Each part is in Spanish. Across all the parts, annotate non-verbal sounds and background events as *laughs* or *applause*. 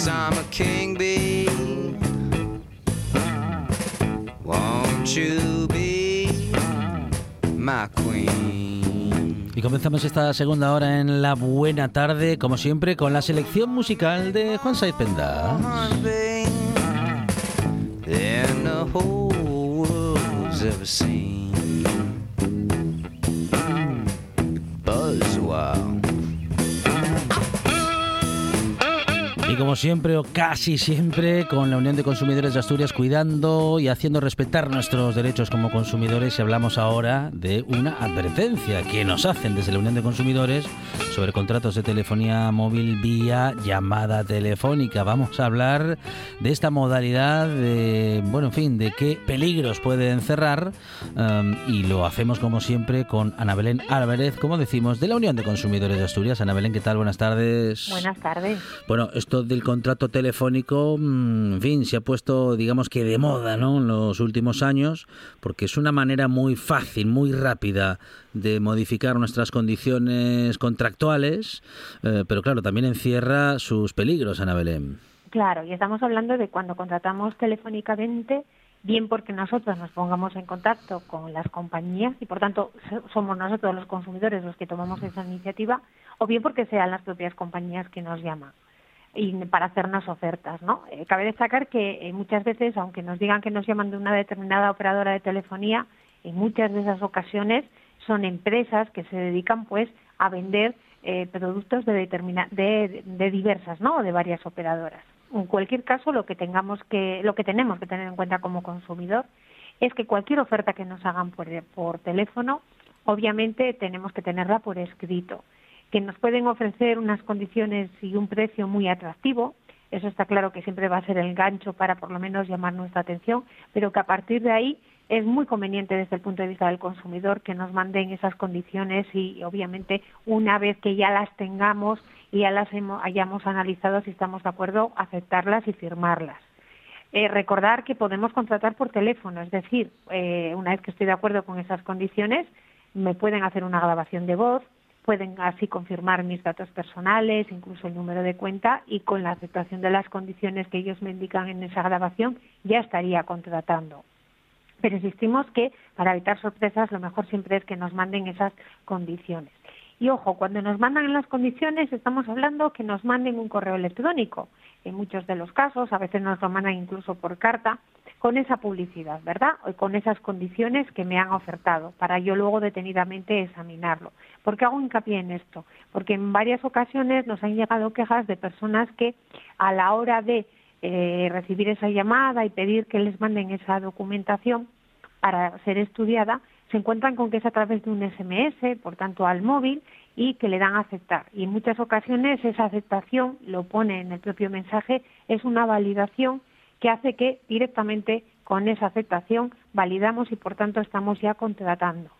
Yes, I'm a king bee. Won't you be my queen? Y comenzamos esta segunda hora en la buena tarde, como siempre, con la selección musical de Juan Saiz Penda. Buzz wow. Como siempre, o casi siempre, con la Unión de Consumidores de Asturias cuidando y haciendo respetar nuestros derechos como consumidores. Y hablamos ahora de una advertencia que nos hacen desde la Unión de Consumidores sobre contratos de telefonía móvil vía llamada telefónica. Vamos a hablar de esta modalidad, de, bueno, en fin, de qué peligros puede encerrar. um, y lo hacemos como siempre con Ana Belén Álvarez, como decimos, de la Unión de Consumidores de Asturias. Ana Belén, ¿qué tal? Buenas tardes. Buenas tardes. Bueno, esto del contrato telefónico, mm, en fin, se ha puesto, digamos que de moda, ¿no? En los últimos años, porque es una manera muy fácil, muy rápida de modificar nuestras condiciones contractuales, eh, pero claro, también encierra sus peligros, Ana Belén. Claro, y estamos hablando de cuando contratamos telefónicamente, bien porque nosotros nos pongamos en contacto con las compañías y por tanto so- somos nosotros los consumidores los que tomamos esa iniciativa, o bien porque sean las propias compañías que nos llaman y para hacernos ofertas, ¿no? Eh, cabe destacar que eh, muchas veces, aunque nos digan que nos llaman de una determinada operadora de telefonía, en muchas de esas ocasiones son empresas que se dedican, pues, a vender eh, productos de, determina de, de diversas, ¿no? De varias operadoras. En cualquier caso, lo que tengamos que, lo que tenemos que tener en cuenta como consumidor es que cualquier oferta que nos hagan por, por teléfono, obviamente tenemos que tenerla por escrito que nos pueden ofrecer unas condiciones y un precio muy atractivo. Eso está claro que siempre va a ser el gancho para por lo menos llamar nuestra atención, pero que a partir de ahí es muy conveniente desde el punto de vista del consumidor que nos manden esas condiciones y obviamente una vez que ya las tengamos y ya las hayamos analizado si estamos de acuerdo, aceptarlas y firmarlas. Eh, recordar que podemos contratar por teléfono, es decir, eh, una vez que estoy de acuerdo con esas condiciones, me pueden hacer una grabación de voz, pueden así confirmar mis datos personales, incluso el número de cuenta y con la aceptación de las condiciones que ellos me indican en esa grabación ya estaría contratando. Pero insistimos que para evitar sorpresas lo mejor siempre es que nos manden esas condiciones. Y ojo, cuando nos mandan las condiciones estamos hablando que nos manden un correo electrónico. En muchos de los casos, a veces nos lo mandan incluso por carta, con esa publicidad, ¿verdad? O con esas condiciones que me han ofertado, para yo luego detenidamente examinarlo. ¿Por qué hago hincapié en esto? Porque en varias ocasiones nos han llegado quejas de personas que a la hora de eh, recibir esa llamada y pedir que les manden esa documentación para ser estudiada, se encuentran con que es a través de un SMS, por tanto al móvil, y que le dan a aceptar. Y en muchas ocasiones esa aceptación, lo pone en el propio mensaje, es una validación que hace que directamente con esa aceptación validamos y por tanto estamos ya contratando.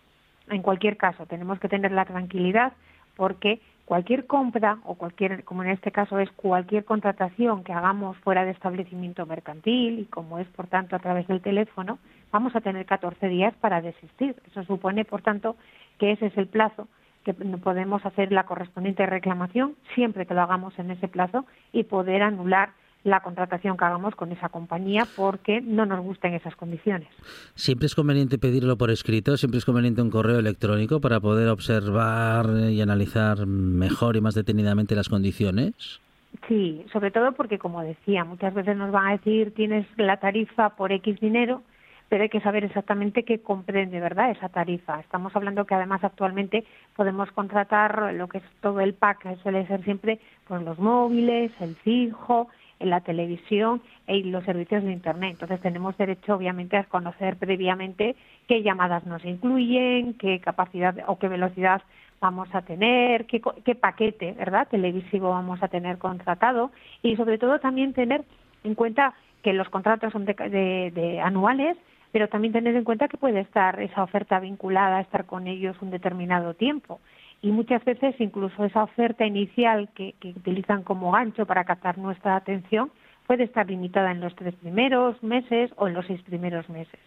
En cualquier caso, tenemos que tener la tranquilidad porque cualquier compra o cualquier, como en este caso es cualquier contratación que hagamos fuera de establecimiento mercantil y como es por tanto a través del teléfono, vamos a tener 14 días para desistir. Eso supone, por tanto, que ese es el plazo que podemos hacer la correspondiente reclamación siempre que lo hagamos en ese plazo y poder anular la contratación que hagamos con esa compañía porque no nos gusten esas condiciones. Siempre es conveniente pedirlo por escrito, siempre es conveniente un correo electrónico para poder observar y analizar mejor y más detenidamente las condiciones. Sí, sobre todo porque, como decía, muchas veces nos van a decir tienes la tarifa por X dinero, pero hay que saber exactamente qué comprende, ¿verdad?, esa tarifa. Estamos hablando que además actualmente podemos contratar lo que es todo el pack, que suele ser siempre pues los móviles, el fijo, en la televisión y los servicios de Internet. Entonces tenemos derecho, obviamente, a conocer previamente qué llamadas nos incluyen, qué capacidad o qué velocidad vamos a tener, qué, paquete, ¿verdad?, televisivo vamos a tener contratado y sobre todo también tener en cuenta que los contratos son de anuales pero también tener en cuenta que puede estar esa oferta vinculada a estar con ellos un determinado tiempo y muchas veces incluso esa oferta inicial que, utilizan como gancho para captar nuestra atención puede estar limitada en los tres primeros meses o en los seis primeros meses.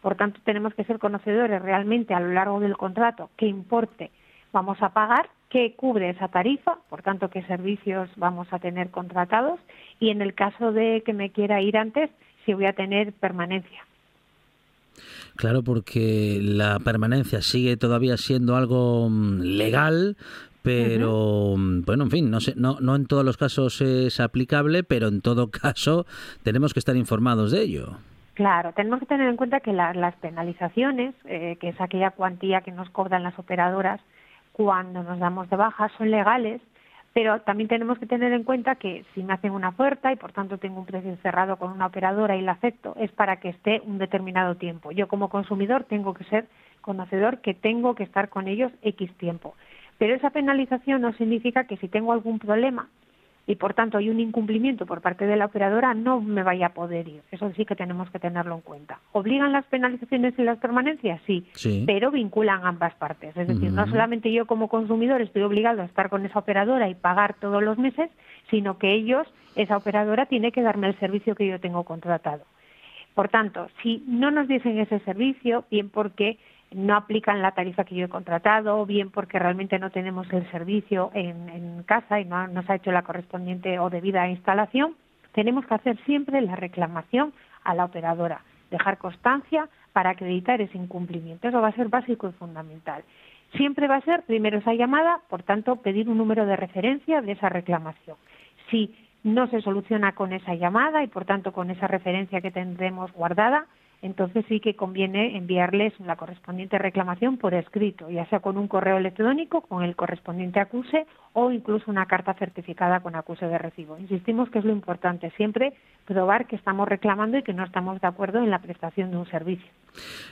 Por tanto, tenemos que ser conocedores realmente a lo largo del contrato qué importe vamos a pagar, qué cubre esa tarifa, por tanto, qué servicios vamos a tener contratados y en el caso de que me quiera ir antes, si voy a tener permanencia. Claro, porque la permanencia sigue todavía siendo algo mm, legal, pero mm, bueno, en fin, no, sé, no, no en todos los casos es aplicable, pero en todo *laughs* caso tenemos que estar informados de ello. Claro, tenemos que tener en cuenta que las penalizaciones, eh, que es aquella cuantía que nos cobran las operadoras cuando nos damos de baja, son legales pero también tenemos que tener en cuenta que si me hacen una oferta y por tanto tengo un precio cerrado con una operadora y la acepto, es para que esté un determinado tiempo. Yo como consumidor tengo que ser conocedor que tengo que estar con ellos X tiempo. Pero esa penalización no significa que si tengo algún problema y por tanto hay un incumplimiento por parte de la operadora, no me vaya a poder ir. Eso sí que tenemos que tenerlo en cuenta. ¿Obligan las penalizaciones y las permanencias? Sí, pero vinculan ambas partes. Es decir, no solamente yo como consumidor estoy obligado a estar con esa operadora y pagar todos los meses, sino que ellos, esa operadora, tiene que darme el servicio que yo tengo contratado. Por tanto, si no nos dicen ese servicio, bien porque no aplican la tarifa que yo he contratado, bien porque realmente no tenemos el servicio en, casa y no nos ha hecho la correspondiente o debida instalación, tenemos que hacer siempre la reclamación a la operadora, dejar constancia para acreditar ese incumplimiento. Eso va a ser básico y fundamental. Siempre va a ser primero esa llamada, por tanto, pedir un número de referencia de esa reclamación. Si no se soluciona con esa llamada y, por tanto, con esa referencia que tendremos guardada, entonces sí que conviene enviarles la correspondiente reclamación por escrito, ya sea con un correo electrónico, con el correspondiente acuse o incluso una carta certificada con acuse de recibo. Insistimos que es lo importante, siempre probar que estamos reclamando y que no estamos de acuerdo en la prestación de un servicio.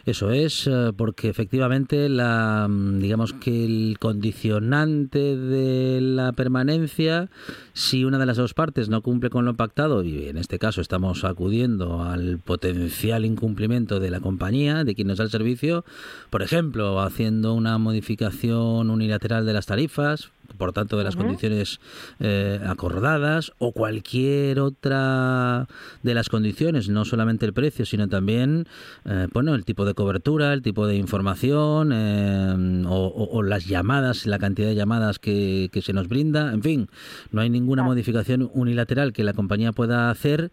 Eso es, eh, porque efectivamente la, mm, digamos que el condicionante de la permanencia, si una de las dos partes no cumple con lo pactado, y en este caso estamos acudiendo al potencial incumplimiento de la compañía, de quien nos da el servicio, por ejemplo, haciendo una modificación unilateral de las tarifas, por tanto de las condiciones eh, acordadas o cualquier otra de las condiciones, no solamente el precio, sino también eh, bueno, el tipo de cobertura, el tipo de información eh, o, las llamadas, la cantidad de llamadas que, que se nos brinda, en fin, no hay ninguna modificación unilateral que la compañía pueda hacer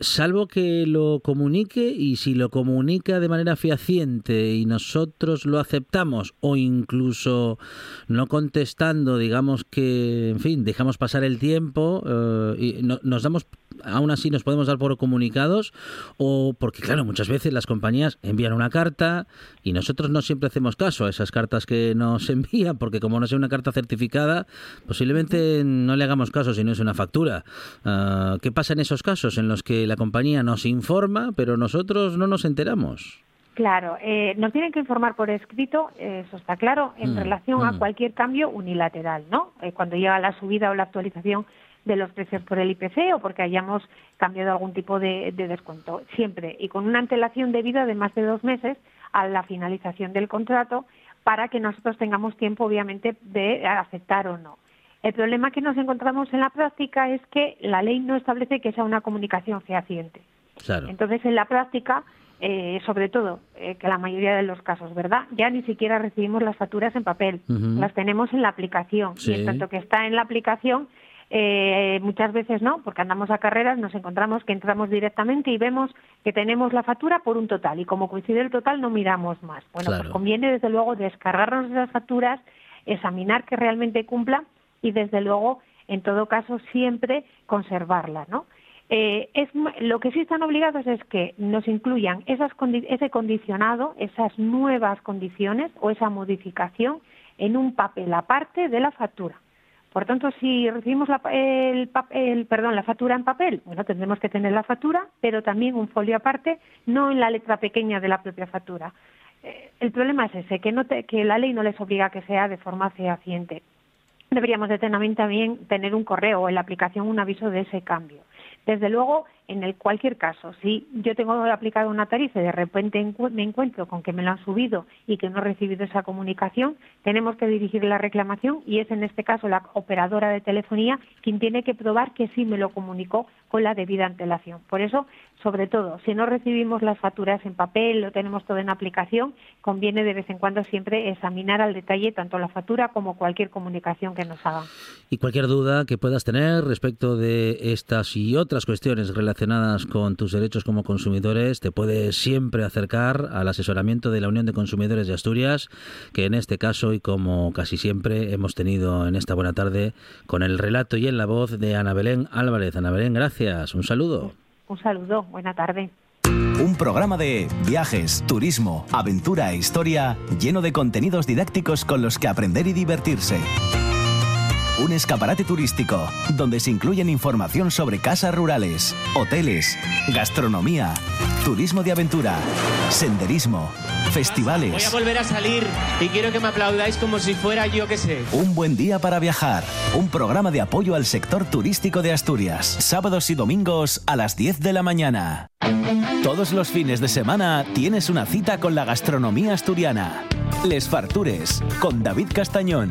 salvo que lo comunique y si lo comunica de manera fehaciente y nosotros lo aceptamos o incluso no contestando, digamos que, en fin, dejamos pasar el tiempo eh, y nos damos aún así nos podemos dar por comunicados o porque claro, muchas veces las compañías envían una carta y nosotros no siempre hacemos caso a esas cartas que nos *laughs* envían porque como no sea una carta certificada, posiblemente no le hagamos caso si no es una factura. Ah, ¿Qué pasa en esos casos en los que la compañía nos informa pero nosotros no nos enteramos? Claro, eh, nos tienen que informar por escrito, eso está claro, en mm, relación a mm. cualquier cambio unilateral, ¿no? Eh, cuando llega la subida o la actualización de los precios por el IPC o porque hayamos cambiado algún tipo de, de descuento. Siempre y con una antelación debida de más de dos meses a la finalización del contrato para que nosotros tengamos tiempo, obviamente, de aceptar o no. El problema que nos encontramos en la práctica es que la ley no establece que sea una comunicación fehaciente. Claro. Entonces, en la práctica, eh, sobre todo, eh, que la mayoría de los casos, ¿verdad? Ya ni siquiera recibimos las facturas en papel, las tenemos en la aplicación. Sí. Y en tanto que está en la aplicación, eh, muchas veces no, porque andamos a carreras, nos encontramos que entramos directamente y vemos que tenemos la factura por un total. Y como coincide el total, no miramos más. Bueno, Claro. pues conviene, desde luego, descargarnos esas facturas, examinar que realmente cumpla y, desde luego, en todo caso, siempre conservarlas, ¿no? Eh, es, lo que sí están obligados es que nos incluyan esas condi- ese condicionado, esas nuevas condiciones o esa modificación en un papel aparte de la factura. Por tanto, si recibimos la, el, el- perdón, la factura en papel, bueno, tendremos que tener la factura, pero también un folio aparte, no en la letra pequeña de la propia factura. Eh, el problema es ese, que, no te- que la ley no les obliga a que sea de forma fehaciente. Deberíamos también tener un correo o en la aplicación un aviso de ese cambio. Desde luego, en el cualquier caso, si yo tengo aplicado una tarifa y de repente me encuentro con que me lo han subido y que no he recibido esa comunicación, tenemos que dirigir la reclamación y es en este caso la operadora de telefonía quien tiene que probar que sí me lo comunicó con la debida antelación. Por eso, sobre todo, si no recibimos las facturas en papel, lo tenemos todo en aplicación, conviene de vez en cuando siempre examinar al detalle tanto la factura como cualquier comunicación que nos hagan. Y cualquier duda que puedas tener respecto de estas y otras cuestiones relacionadas con tus derechos como consumidores, te puedes siempre acercar al asesoramiento de la Unión de Consumidores de Asturias, que en este caso y como casi siempre hemos tenido en esta buena tarde con el relato y en la voz de Ana Belén Álvarez. Ana Belén, gracias. Un saludo. Un saludo, buena tarde. Un programa de viajes, turismo, aventura e historia lleno de contenidos didácticos con los que aprender y divertirse. Un escaparate turístico donde se incluyen información sobre casas rurales, hoteles, gastronomía, turismo de aventura, senderismo, Voy festivales. a volver a salir y quiero que me aplaudáis como si fuera yo que sé. Un buen día para viajar. Un programa de apoyo al sector turístico de Asturias. Sábados y domingos a las 10 de la mañana. Todos los fines de semana tienes una cita con la gastronomía asturiana. Les Fartures con David Castañón.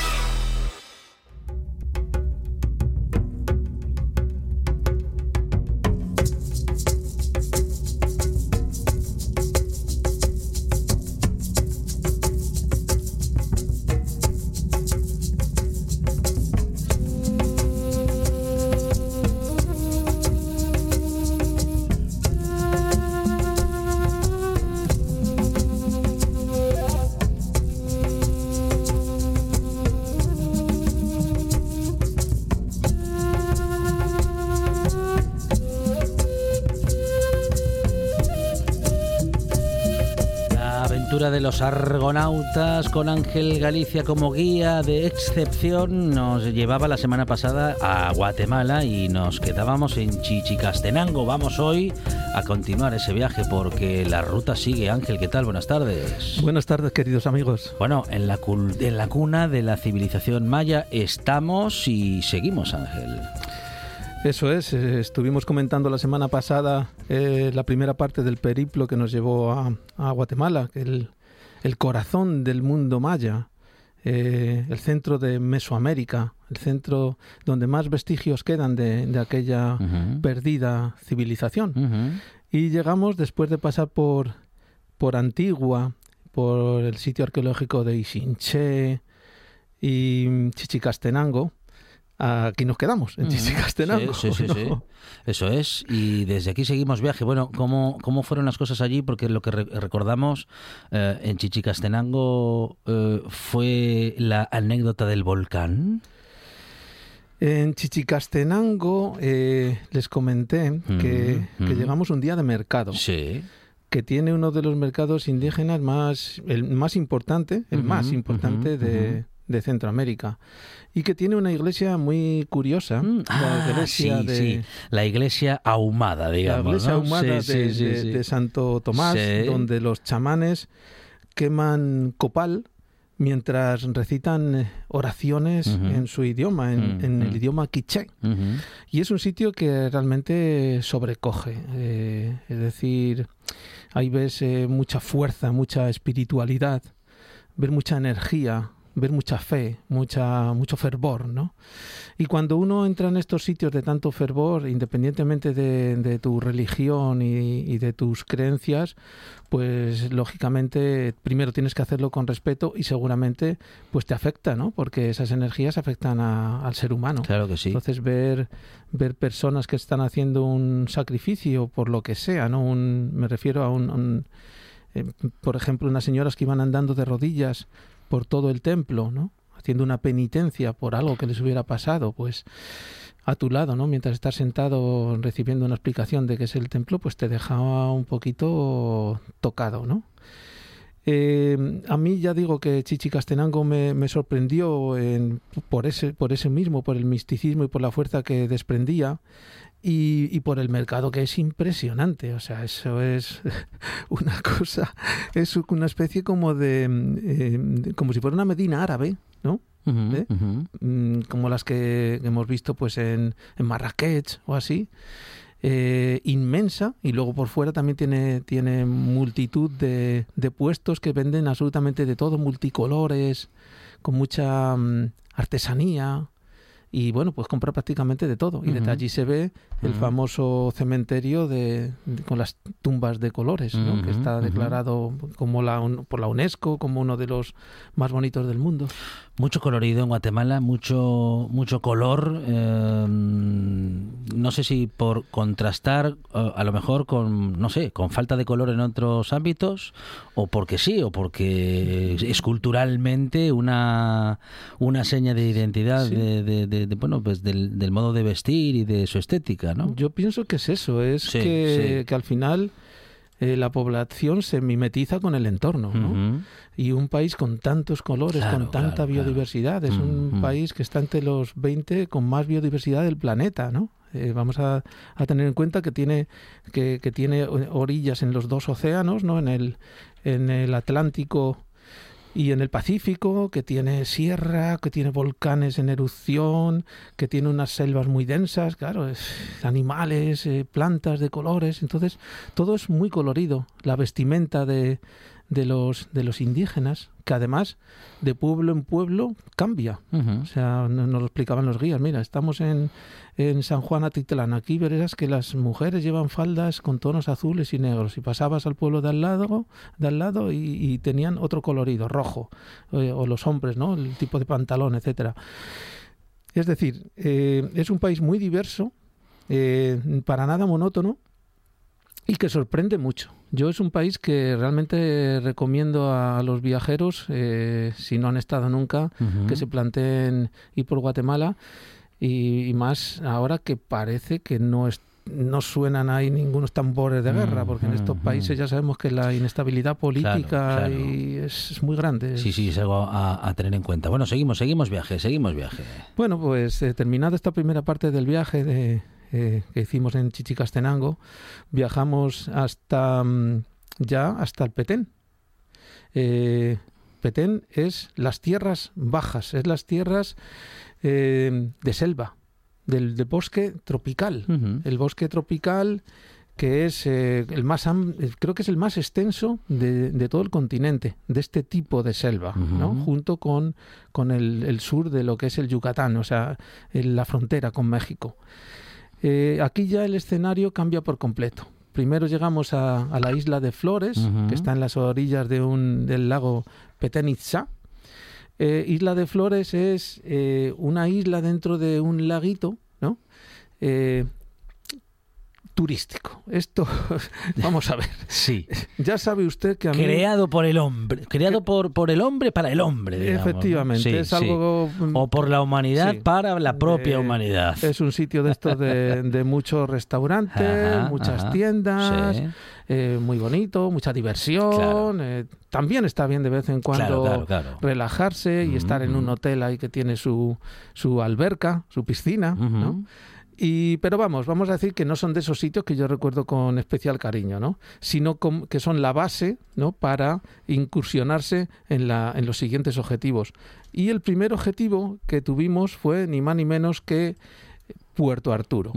Los argonautas con Ángel Galicia como guía de excepción nos llevaba la semana pasada a Guatemala y nos quedábamos en Chichicastenango. Vamos hoy a continuar ese viaje porque la ruta sigue. Ángel, ¿qué tal? Buenas tardes. Buenas tardes, queridos amigos. Bueno, en la, cul- en la cuna de la civilización maya estamos y seguimos, Ángel. Eso es, eh, estuvimos comentando la semana pasada eh, la primera parte del periplo que nos llevó a, a Guatemala, que el, el corazón del mundo maya, eh, el centro de Mesoamérica, el centro donde más vestigios quedan de, de aquella perdida civilización. Y llegamos después de pasar por, por Antigua, por el sitio arqueológico de Ixinché y Chichicastenango. Aquí nos quedamos, en. Chichicastenango. Sí, sí, sí, sí. ¿no? *laughs* Eso es. Y desde aquí seguimos viaje. Bueno, ¿cómo, cómo fueron las cosas allí? Porque lo que re- recordamos eh, en Chichicastenango eh, fue la anécdota del volcán. En Chichicastenango eh, les comenté que, llegamos un día de mercado. Sí. que tiene uno de los mercados indígenas más, el más importante, el más importante de. De Centroamérica. Y que tiene una iglesia muy curiosa, Mm, la ah, iglesia sí, de... sí. La iglesia ahumada, La digamos. iglesia ¿no? ahumada Sí, de, Santo Tomás, donde los chamanes queman copal mientras recitan eh, oraciones en su idioma, en, en el Ujú. idioma quiché. Ujú. Y es un sitio que realmente sobrecoge. eh, es decir, ahí ves eh, mucha fuerza, mucha espiritualidad, ver mucha energía, ver mucha fe, mucha, mucho fervor, ¿no? Y cuando uno entra en estos sitios de tanto fervor, independientemente de, de tu religión y, y de tus creencias, pues lógicamente primero tienes que hacerlo con respeto y seguramente pues te afecta, ¿no? Porque esas energías afectan a- al ser humano. Claro que sí. Entonces ver ver personas que están haciendo un sacrificio por lo que sea, ¿no? Un, me refiero a un, un, eh, por ejemplo, unas señoras que iban andando de rodillas por todo el templo, ¿no? Haciendo una penitencia por algo que les hubiera pasado, pues a tu lado, ¿no? Mientras estás sentado recibiendo una explicación de qué es el templo, pues te dejaba un poquito tocado, ¿no? Eh, a mí ya digo que Chichicastenango me, me sorprendió en- por, ese, por ese mismo, por el misticismo y por la fuerza que desprendía y, y por el mercado que es impresionante. O sea, eso es *laughs* una cosa, es una especie como de, mm, eh, como si fuera una Medina árabe, ¿no? ¿eh? Mm, como las que hemos visto pues en, en Marrakech o así. eh, inmensa y luego por fuera también tiene, tiene multitud de, de puestos que venden absolutamente de todo, multicolores, con mucha mm, artesanía y bueno, pues compra prácticamente de todo. Y desde allí se ve el famoso cementerio de, de- con las tumbas de colores, ¿no? que está declarado como la, un- por la UNESCO como uno de los más bonitos del mundo. Mucho colorido en Guatemala, mucho mucho color. eh, no sé si por contrastar, eh, a lo mejor con, no sé, con falta de color en otros ámbitos, o porque sí, o porque es culturalmente una, una seña de identidad Sí. de, de- de- de, bueno, pues del, del modo de vestir y de su estética, ¿no? Yo pienso que es eso, es Sí, que, sí. que al final eh, la población se mimetiza con el entorno, ¿no? Y un país con tantos colores, Claro, con tanta claro, claro. biodiversidad, es un país que está entre los 20 con más biodiversidad del planeta, ¿no? Eh, vamos a, a tener en cuenta que tiene que, que tiene orillas en los dos océanos, ¿no? En el en el Atlántico y en el Pacífico, que tiene sierra, que tiene volcanes en erupción, que tiene unas selvas muy densas, claro, es, animales, eh, plantas de colores, entonces todo es muy colorido. La vestimenta de, de los de los indígenas, que además de pueblo en pueblo cambia. O sea, no- nos lo explicaban los guías. Mira, estamos en, en San Juan Atitlán. Aquí verás que las mujeres llevan faldas con tonos azules y negros. Y pasabas al pueblo de al lado, de al lado y, y tenían otro colorido, rojo. Eh, o los hombres, ¿no? El tipo de pantalón, etcétera. Es decir, eh, es un país muy diverso, eh, para nada monótono y que sorprende mucho. Yo es un país que realmente recomiendo a los viajeros, eh, si no han estado nunca, que se planteen ir por Guatemala y, y más ahora que parece que no es- no suenan ahí ningunos tambores de guerra, porque en estos países ya sabemos que la inestabilidad política claro. y es, es muy grande. Sí, sí, es algo a, a tener en cuenta. Bueno, seguimos, seguimos viaje, seguimos viaje. Bueno, pues eh, terminada esta primera parte del viaje de, eh, que hicimos en Chichicastenango, viajamos hasta mm, ya hasta el Petén. Eh, Petén es las tierras bajas, es las tierras eh, de selva, del, del bosque tropical. El bosque tropical que es eh, el más creo que es el más extenso de, de todo el continente de este tipo de selva ¿no? Junto con, con el, el sur de lo que es el Yucatán o sea en la frontera con México Eh, aquí ya el escenario cambia por completo. Primero llegamos a, a la isla de Flores que está en las orillas de un, del lago Petén Itzá. Eh, isla de Flores es eh, una isla dentro de un laguito, ¿no? Eh, turístico. Esto, *laughs* vamos a ver. Sí. Ya sabe usted que a mí... Creado por el hombre. Creado por, por el hombre para el hombre. Efectivamente, Sí, es algo... mm, O por la humanidad sí. para la propia Eh, humanidad. Es un sitio de estos de, de muchos restaurantes, Ajá, muchas ajá. tiendas, eh, muy bonito, mucha diversión. Claro. eh, también está bien de vez en cuando Claro, claro, claro. relajarse y estar en un ujú. hotel ahí que tiene su, su alberca, su piscina, ¿no? Y, pero vamos, vamos a decir que no son de esos sitios que yo recuerdo con especial cariño, ¿no? Sino com- que son la base, ¿no? Para incursionarse en, la, en los siguientes objetivos. Y el primer objetivo que tuvimos fue ni más ni menos que Puerto Arturo.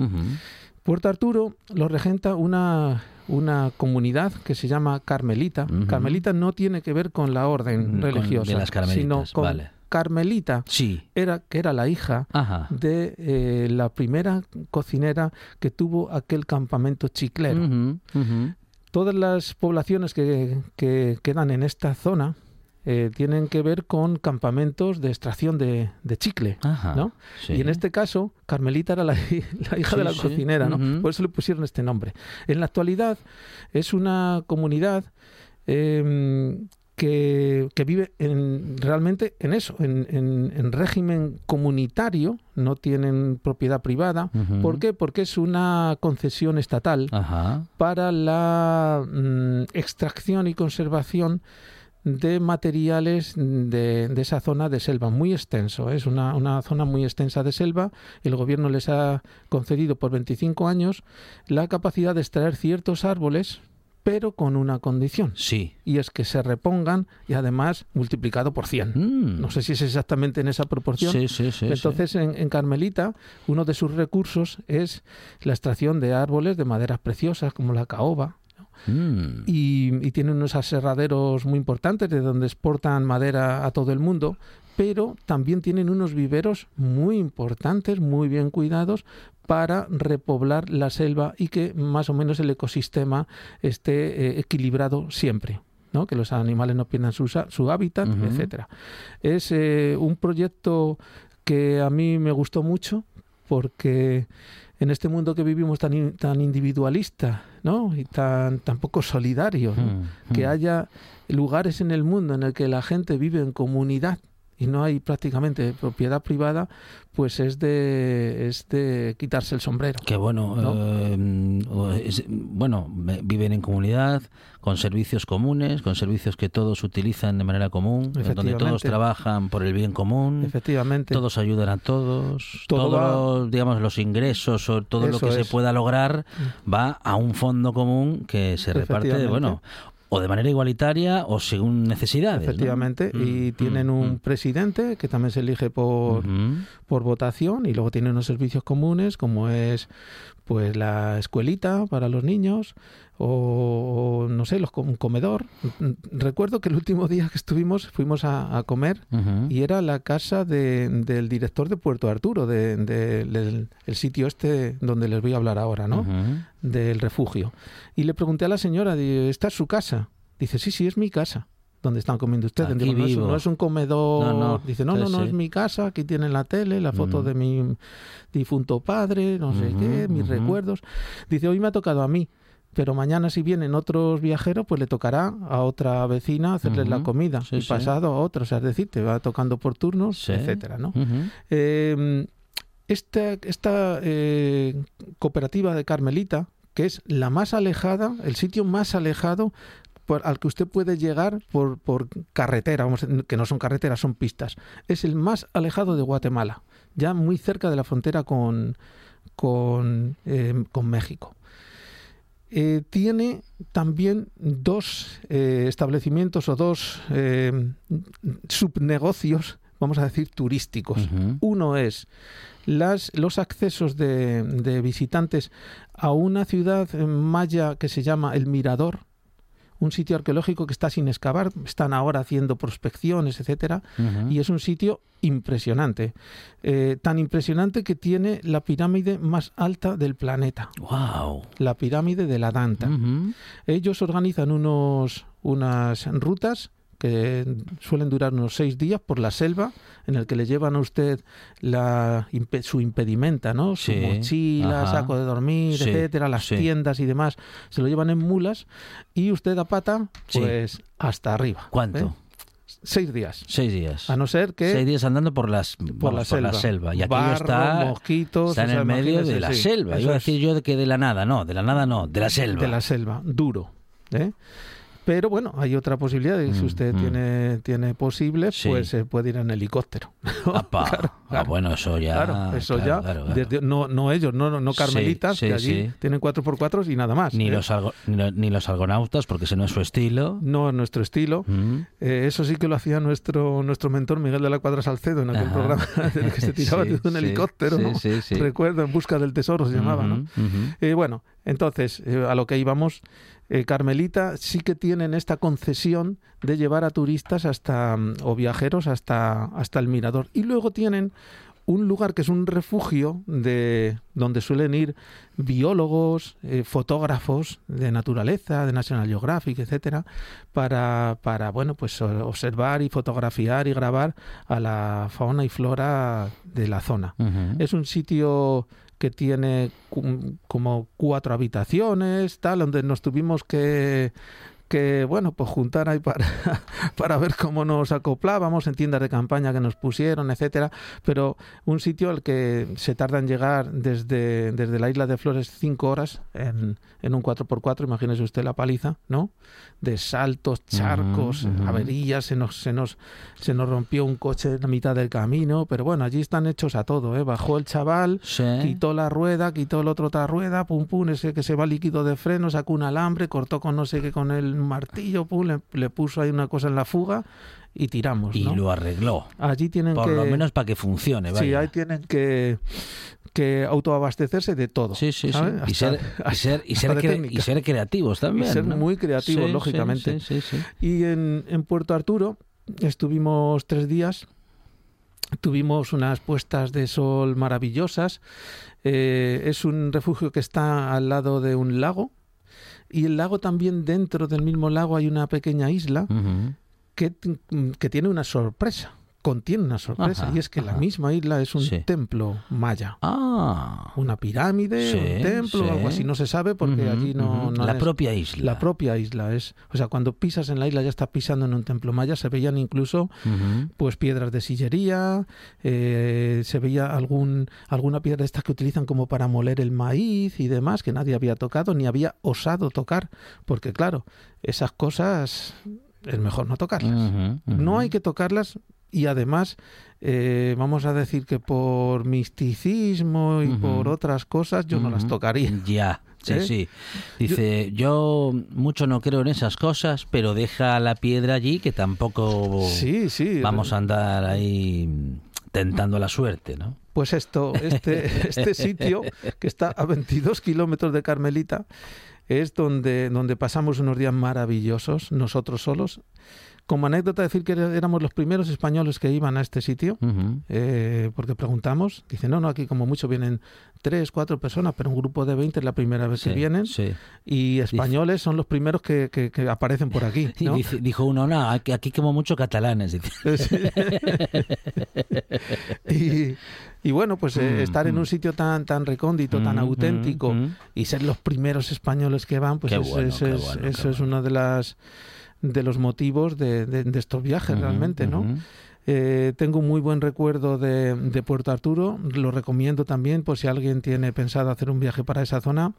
Puerto Arturo lo regenta una, una comunidad que se llama Carmelita. Carmelita no tiene que ver con la orden Con- religiosa, de las sino con vale. Carmelita, Sí. era, que era la hija Ajá. de eh, la primera cocinera que tuvo aquel campamento chiclero. Todas las poblaciones que, que quedan en esta zona eh, tienen que ver con campamentos de extracción de, de chicle. Ajá. ¿no? Sí. Y en este caso, Carmelita era la, hi- *laughs* la hija Sí, de la sí. cocinera, ¿no? Por eso le pusieron este nombre. En la actualidad es una comunidad eh, que, que vive en, realmente en eso, en, en- en régimen comunitario, no tienen propiedad privada. ¿Por qué? Porque es una concesión estatal Ajá. para la mm, extracción y conservación de materiales de, de esa zona de selva, muy extenso. ¿eh? Es una, una zona muy extensa de selva. El gobierno les ha concedido por 25 años la capacidad de extraer ciertos árboles, pero con una condición, Sí. y es que se repongan y además multiplicado por 100. Mm. No sé si es exactamente en esa proporción, Sí, sí, sí. entonces, en, en Carmelita, uno de sus recursos es la extracción de árboles de maderas preciosas, como la caoba. Mm. y, y tienen unos aserraderos muy importantes de donde exportan madera a todo el mundo, pero también tienen unos viveros muy importantes, muy bien cuidados, para repoblar la selva y que más o menos el ecosistema esté eh, equilibrado siempre. ¿no? que los animales no pierdan su, su hábitat, Ujú. etcétera. Es eh, un proyecto que a mí me gustó mucho porque en este mundo que vivimos tan, tan individualista ¿no? y tan, tan poco solidario, ¿no? Mm, que mm. haya lugares en el mundo en el que la gente vive en comunidad y no hay prácticamente propiedad privada, pues es de, es de quitarse el sombrero. Que bueno, ¿no? eh, es- bueno, viven en comunidad, con servicios comunes, con servicios que todos utilizan de manera común, donde todos trabajan por el bien común, Efectivamente. todos ayudan a todos, Todo todos los, digamos, los ingresos o todo lo que se pueda lograr va a un fondo común que se reparte, bueno, o de manera igualitaria o según necesidades. ¿no? Efectivamente, y Mm, tienen mm, un mm. presidente que también se elige por, por votación y luego tienen unos servicios comunes como es pues la escuelita para los niños o, no sé, los, un comedor. Recuerdo que el último día que estuvimos fuimos a, a comer y era la casa de- del director de Puerto Arturo, de- de- del el sitio este donde les voy a hablar ahora, ¿no? Del refugio. Y le pregunté a la señora, ¿esta es su casa? Dice, sí, sí, es mi casa. ¿Dónde están comiendo ustedes? Digo, no, es, vivo. no es un comedor. No, no. Dice, no, no, no, sí. es mi casa. Aquí tienen la tele, la foto de mi difunto padre, no sé qué, mis recuerdos. Dice, hoy me ha tocado a mí. Pero mañana si vienen otros viajeros, pues le tocará a otra vecina hacerles la Ujú. comida. Sí, y sí. pasado a otra. O sea, es decir, te va tocando por turnos, Sí. etcétera. Eh, esta esta eh, cooperativa de Carmelita, que es la más alejada, el sitio más alejado por- al que usted puede llegar por, por carretera, vamos, que no son carreteras, son pistas. Es el más alejado de Guatemala, ya muy cerca de la frontera con, con, eh, con México. Eh, tiene también dos eh, establecimientos o dos eh, subnegocios, vamos a decir, turísticos. Uno es las, los accesos de, de visitantes a una ciudad maya que se llama El Mirador, un sitio arqueológico que está sin excavar, están ahora haciendo prospecciones, etcétera, y es un sitio impresionante, Eh, tan impresionante que tiene la pirámide más alta del planeta, Wow. la pirámide de la Danta. Ellos organizan unos, unas rutas que suelen durar unos seis días por la selva, en el que le llevan a usted la, su impedimenta, ¿no? Su Sí, mochila, ajá. saco de dormir, Sí, etcétera, las sí. tiendas y demás, se lo llevan en mulas y usted a pata, pues hasta arriba. ¿Cuánto? ¿eh? Seis días. Seis días. A no ser que Seis días andando por las por, vamos, la, selva. Y aquello Barro, está, mosquitos, está en el medio de la sí, selva. Iba a decir yo que de la nada, no, de la nada no, de la selva. de la selva, duro. ¿eh? Pero bueno, hay otra posibilidad de si Mm, usted mm. tiene, tiene posible, Sí. pues se puede ir en helicóptero. *laughs* Apa. Claro, Ah, bueno, eso ya. Claro, eso claro, ya, desde- no, no ellos, no, no carmelitas, sí, que allí tienen 4x4 y nada más. Ni, ¿eh? los algo- ni, lo- ni los algonautas, porque ese no es su estilo. No es nuestro estilo. Mm. Eh, eso sí que lo hacía nuestro nuestro mentor Miguel de la Cuadra Salcedo en aquel Ajá. programa *laughs* en el que se *laughs* tiraba desde un helicóptero. ¿no? sí, sí. Recuerdo, en busca del tesoro se llamaba, ¿no? Ujú, ujú. Eh, bueno, entonces, eh, a lo que íbamos, eh, Carmelita sí que tienen esta concesión de llevar a turistas hasta, mm, o viajeros hasta, hasta el mirador. Y luego tienen un lugar que es un refugio de donde suelen ir biólogos, eh, fotógrafos de naturaleza, de National Geographic, etcétera, para, para bueno, pues observar y fotografiar y grabar a la fauna y flora de la zona. Es un sitio que tiene como cuatro habitaciones, tal, donde nos tuvimos que que bueno pues juntar ahí para, *laughs* para ver cómo nos acoplábamos en tiendas de campaña que nos pusieron etcétera pero un sitio al que se tarda en llegar desde, desde la isla de Flores cinco horas en, en un 4x4 imagínese usted la paliza no de saltos charcos ujú. averías se nos se nos se nos rompió un coche en la mitad del camino pero bueno allí están hechos a todo ¿eh? bajó el chaval Sí. quitó la rueda, quitó el otro otra rueda, pum pum, ese que se va líquido de freno, sacó un alambre, cortó con no sé qué con el martillo, pum, le, le puso ahí una cosa en la fuga y tiramos. Y ¿no? lo arregló. Allí tienen Por que. lo menos para que funcione. Sí, ahí tienen que, que autoabastecerse de todo. Sí, sí. Y ser, Hasta- y ser, y ser, cre- y ser creativos Y también. ser ¿no? muy creativos, Sí, lógicamente. Sí, sí. Y en, en Puerto Arturo estuvimos tres días. Tuvimos unas puestas de sol maravillosas. Eh, es un refugio que está al lado de un lago. Y el lago también, dentro del mismo lago, hay una pequeña isla que, t- que tiene una sorpresa. Contiene una sorpresa. Ajá, y es que la misma isla es un Sí. templo maya. Ah. Una pirámide, Sí, un templo, sí. algo así. No se sabe porque allí no, La es- propia isla. la propia isla es, o sea, cuando pisas en la isla ya estás pisando en un templo maya, se veían incluso pues piedras de sillería, eh, se veía algún alguna piedra de estas que utilizan como para moler el maíz y demás que nadie había tocado ni había osado tocar, porque claro, esas cosas es mejor no tocarlas. No hay que tocarlas y además eh, vamos a decir que por misticismo y por otras cosas yo no las tocaría. Ya, sí, ¿Eh? sí. Dice, yo... mucho no creo en esas cosas, pero deja la piedra allí que tampoco Sí, sí. vamos a andar ahí tentando la suerte, ¿no? Pues esto, este, *laughs* este sitio que está a 22 kilómetros de Carmelita es donde, donde pasamos unos días maravillosos, nosotros solos. Como anécdota decir que éramos los primeros españoles que iban a este sitio, eh, porque preguntamos, dicen, no, no, aquí como mucho vienen tres, cuatro personas, pero un grupo de 20 es la primera vez Sí, que vienen, sí. y españoles son los primeros que, que- que aparecen por aquí. *laughs* Y dijo uno, no, aquí, aquí como mucho catalanes. *laughs* *laughs* Y, y bueno, pues eh, Mm, estar en mm. un sitio tan tan recóndito, tan Mm, auténtico mm, mm. y ser los primeros españoles que van, pues Qué es- bueno, eso, es, bueno, eso es uno de las de los motivos de, de- de estos viajes realmente, ¿no? Eh, tengo un muy buen recuerdo de, de Puerto Arturo, lo recomiendo también por si alguien tiene pensado hacer un viaje para esa zona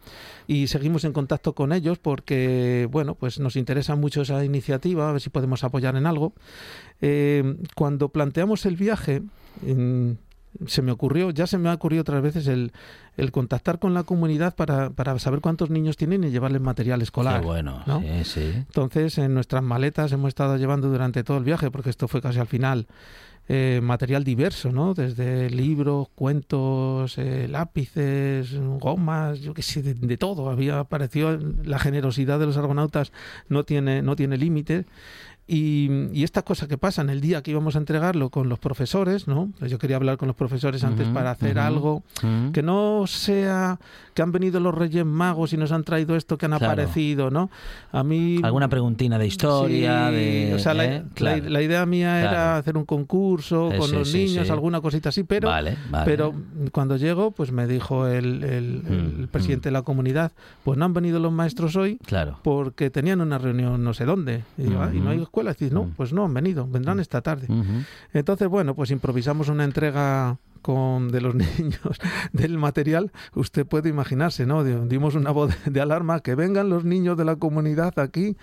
y seguimos en contacto con ellos porque, bueno, pues nos interesa mucho esa iniciativa, a ver si podemos apoyar en algo. Eh, cuando planteamos el viaje, se me ocurrió, ya se me ha ocurrido otras veces el, el contactar con la comunidad para, para saber cuántos niños tienen y llevarles material escolar. Qué bueno, ¿no? sí, sí. Entonces, en nuestras maletas hemos estado llevando durante todo el viaje, porque esto fue casi al final, eh, material diverso, ¿no? Desde libros, cuentos, eh, lápices, gomas, yo qué sé, de, de todo. Había aparecido la generosidad de los argonautas no tiene no tiene límite Y, y esta cosa que pasa en el día que íbamos a entregarlo con los profesores, ¿no? Pues yo quería hablar con los profesores antes para hacer algo que no sea que han venido los Reyes Magos y nos han traído esto que han Claro. aparecido, ¿no? A mí Alguna preguntina de historia, Sí, de... o sea, la, ¿eh? la- Claro. la idea mía Claro. era hacer un concurso con sí, los sí, niños, alguna cosita así, pero Vale, vale. pero cuando llego, pues me dijo el, el- el Mm, presidente de la comunidad, pues no han venido los maestros hoy Claro. porque tenían una reunión no sé dónde. Y, "Ah, ¿y no hay Ujú. escuela? Y dices, no, Mm. pues no han venido, vendrán esta tarde. Entonces, bueno, pues improvisamos una entrega con de los *laughs* niños del material. Usted puede imaginarse, ¿no? Di- Dimos una voz de alarma, que vengan los niños de la comunidad aquí,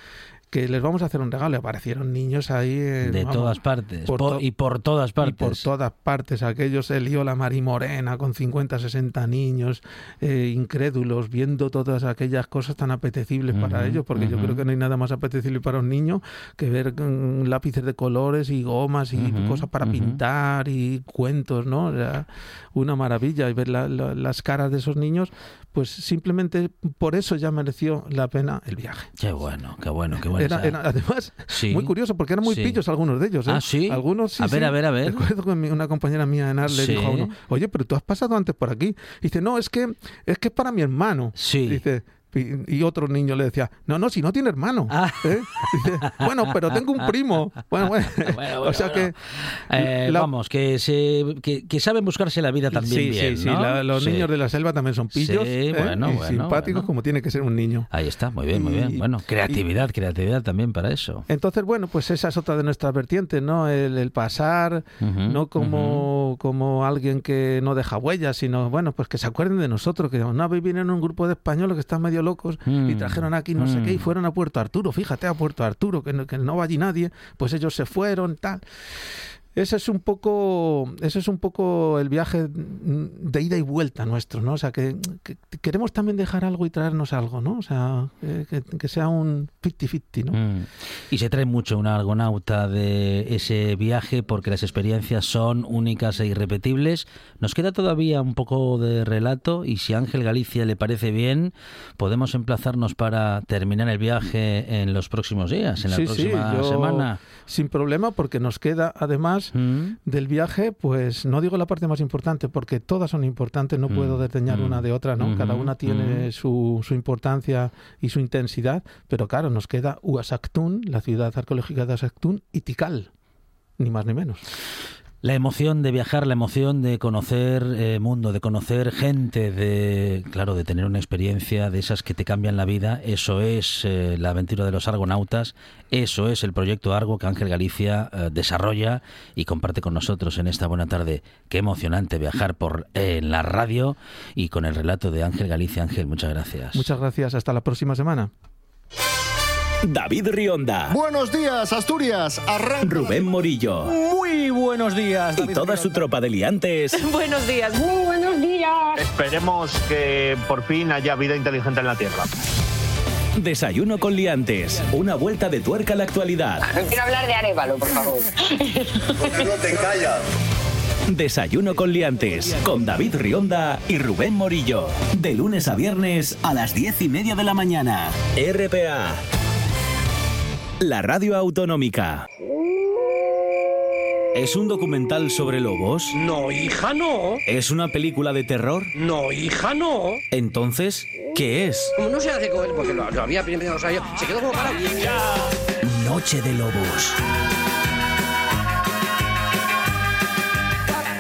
que les vamos a hacer un regalo. Y aparecieron niños ahí. eh, De vamos, todas partes. por por- to- y por todas y partes. por todas partes, aquellos se lió la Marimorena con 50, 60 niños eh, incrédulos, viendo todas aquellas cosas tan apetecibles para ellos, porque yo creo que no hay nada más apetecible para un niño que ver mm, lápices de colores y gomas y cosas para pintar y cuentos, ¿no? O sea, una maravilla y ver la- la- las caras de esos niños, pues simplemente por eso ya mereció la pena el viaje. Qué bueno, qué bueno, qué bueno. Era- era- además, sí. muy curioso, porque eran muy Sí. pillos algunos de ellos. ¿eh? Ah, ¿sí? Algunos sí. A ver, a ver, a ver. Recuerdo que una compañera mía en le dijo a uno, oye, pero tú has pasado antes por aquí. Y dice, no, es que es que es para mi hermano. Sí. Dice, y, y otro niño le decía, no, no, si no tiene hermano. Ah. *laughs* ¿eh? Dice, bueno, pero tengo un primo. Bueno, bueno. *laughs* Bueno, *laughs* o bueno, sea bueno. que... Eh, la- Vamos, que, se, que, que saben buscarse la vida también sí, bien, sí, sí, ¿no? la- los Sí. niños de la selva también son pillos. Sí, ¿eh? bueno, y simpáticos como tiene que ser un niño. Ahí está, muy bien, muy bien. Y- Bueno, creatividad, creatividad también para eso. Entonces, bueno, pues esa es otra de nuestras vertientes, ¿no? El, el pasar, Ujú, no como, como alguien que no deja huellas, sino, bueno, pues que se acuerden de nosotros, que vez vinieron un grupo de españoles que están medio locos y Mm, trajeron aquí no sé qué y mm. fueron a Puerto Arturo, fíjate a Puerto Arturo, que no, que no va allí nadie, pues ellos se fueron, tal. Ese es un poco, ese es un poco el viaje de ida y vuelta nuestro, ¿no? O sea, que, que queremos también dejar algo y traernos algo, ¿no? O sea, que, sea un 50-50, ¿no? Mm. Y se trae mucho una argonauta de ese viaje porque las experiencias son únicas e irrepetibles. Nos queda todavía un poco de relato y si a Ángel Galicia le parece bien, podemos emplazarnos para terminar el viaje en los próximos días, en la Sí, sí, próxima yo- semana. Sin problema, porque nos queda además Mm. del viaje, pues no digo la parte más importante, porque todas son importantes, no Mm, puedo desdeñar mm, una de otra, ¿no? Cada una tiene su, su importancia y su intensidad, pero claro, nos queda Uasaktún, la ciudad arqueológica de Uasaktún, y Tikal, ni más ni menos. La emoción de viajar, la emoción de conocer eh, mundo, de conocer gente, de claro, de tener una experiencia de esas que te cambian la vida, eso es eh, la aventura de los argonautas, eso es el proyecto Argo que Ángel Galicia eh, desarrolla y comparte con nosotros en esta buena tarde. Qué emocionante viajar por en la radio y con el relato de Ángel Galicia. Ángel, muchas gracias. Muchas gracias, hasta la próxima semana. David Rionda, Buenos días, Asturias. Arranca. Rubén Morillo Muy buenos días. y toda su tropa de liantes *laughs* Buenos días. Esperemos que por fin haya vida inteligente en la Tierra. Desayuno con liantes, una vuelta de tuerca a la actualidad. Quiero hablar de Arevalo, por favor. no te callas? Desayuno con liantes, con David Rionda y Rubén Morillo. De lunes a viernes a las diez y media de la mañana. RPA. La radio autonómica. ¿Es un documental sobre lobos? No, hija, no. ¿Es una película de terror? No, hija, no. Entonces, ¿qué es? Como no se hace con él, porque lo, lo había primero, o sea, yo- se quedó como para. Noche de Lobos.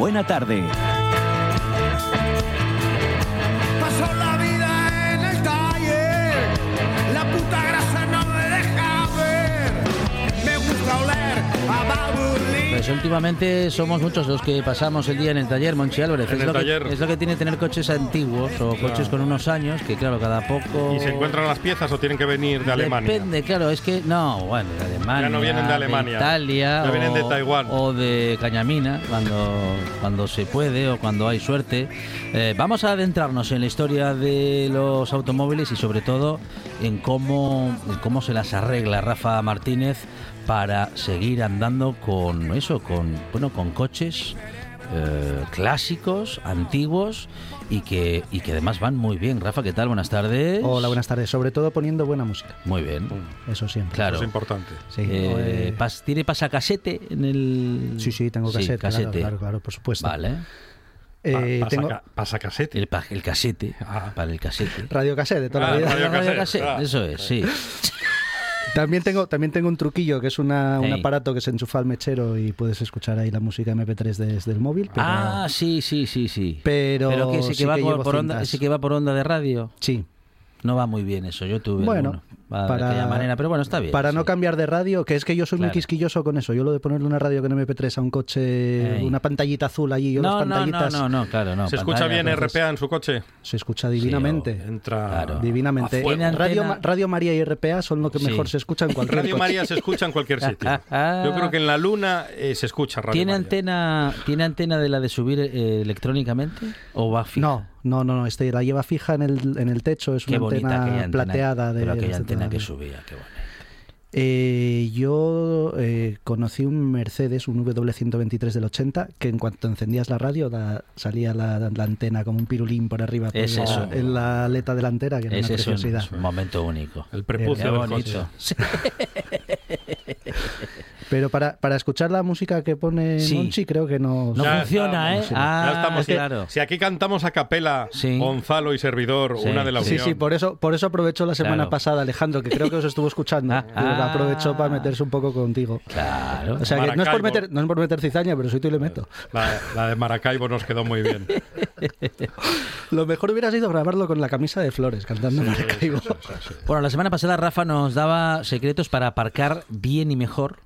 Buena tarde. Pues últimamente somos muchos los que pasamos el día en el taller, Monchi Álvarez. En es, el lo taller. Que, es lo que tiene tener coches antiguos o coches con unos años que, claro, cada poco. ¿Y se encuentran las piezas o tienen que venir de Alemania? Depende, claro, es que no, bueno, de Alemania. Ya no vienen de Alemania. Italia. Ya vienen de o- Taiwán. O de Cañamina, cuando, cuando se puede o cuando hay suerte. Eh, vamos a adentrarnos en la historia de los automóviles y sobre todo en cómo, en cómo se las arregla Rafa Martínez para seguir andando con eso, con bueno, con coches eh, clásicos, antiguos y que, y que además van muy bien. Rafa, ¿qué tal? Buenas tardes. Hola, buenas tardes. Sobre todo poniendo buena música. Muy bien. Eso siempre. Claro. Eso es importante. Sí, Eh, eh, pas- ¿Tiene pasacasete en el...? Sí, sí, tengo cassette, claro, casete. claro, claro, por supuesto. Vale. Eh, Pa- tengo pasa, ca- pasa casete. El, pa- el casete, Ah. para el casete. radio cassette de toda Ah, la vida. radio Radio cassette, cassette, ah. Eso es, sí. También tengo, también tengo un truquillo que es una, un aparato que se enchufa al mechero y puedes escuchar ahí la música MP3 desde el móvil. Pero, Ah, sí, sí, sí, sí. pero que ese que, sí va que por, onda, ese que va por onda de radio. Sí. No va muy bien eso. Yo tuve Bueno, alguno. Va de para- aquella manera, pero bueno, está bien. Para sí. no cambiar de radio, que es que yo soy muy quisquilloso con eso. Yo lo de ponerle una radio con MP3 a un coche, Ey. una pantallita azul allí, yo No, las pantallitas no, no, no, claro, no. ¿Se escucha bien entonces- RPA en su coche? se escucha divinamente. Sí, Entra Claro. Divinamente. Radio, María y RPA son lo que Sí. mejor se escucha en cualquier Radio coche. María se escucha en cualquier sitio. *laughs* Yo creo que en la luna eh, se escucha Radio ¿Tiene María. antena, ¿Tiene antena de la de subir eh, electrónicamente? ¿O va fija? No, no, no, no, este la lleva fija en el, en el techo, es Qué una antena plateada de de- antena de- que subía, qué bonita. Eh, yo eh, conocí un Mercedes, un W123 del 80, que en cuanto encendías la radio da- salía la, la antena como un pirulín por arriba por Es la- eso. en la aleta delantera, que era una es un, preciosidad. es un momento único. El prepucio del bonito. coche. *laughs* *laughs* Pero para, para escuchar la música que pone Sí. Monchi, creo que no, No funciona, ¿eh? Ah, ya estamos. claro. Si aquí cantamos a capela, Sí. Gonzalo y servidor, Sí. una de la Sí, sí, por eso, por eso aprovechó la semana Claro. pasada Alejandro, que creo que os estuvo escuchando. *laughs* Ah, ah. aprovechó para meterse un poco contigo. Claro. O sea, que no es, por meter, no es por meter cizaña, pero soy tú y le meto. La, la de Maracaibo nos quedó muy bien. *laughs* Lo mejor hubiera sido grabarlo con la camisa de flores, cantando Maracaibo. Bueno, la semana pasada Rafa nos daba secretos para aparcar bien y mejor.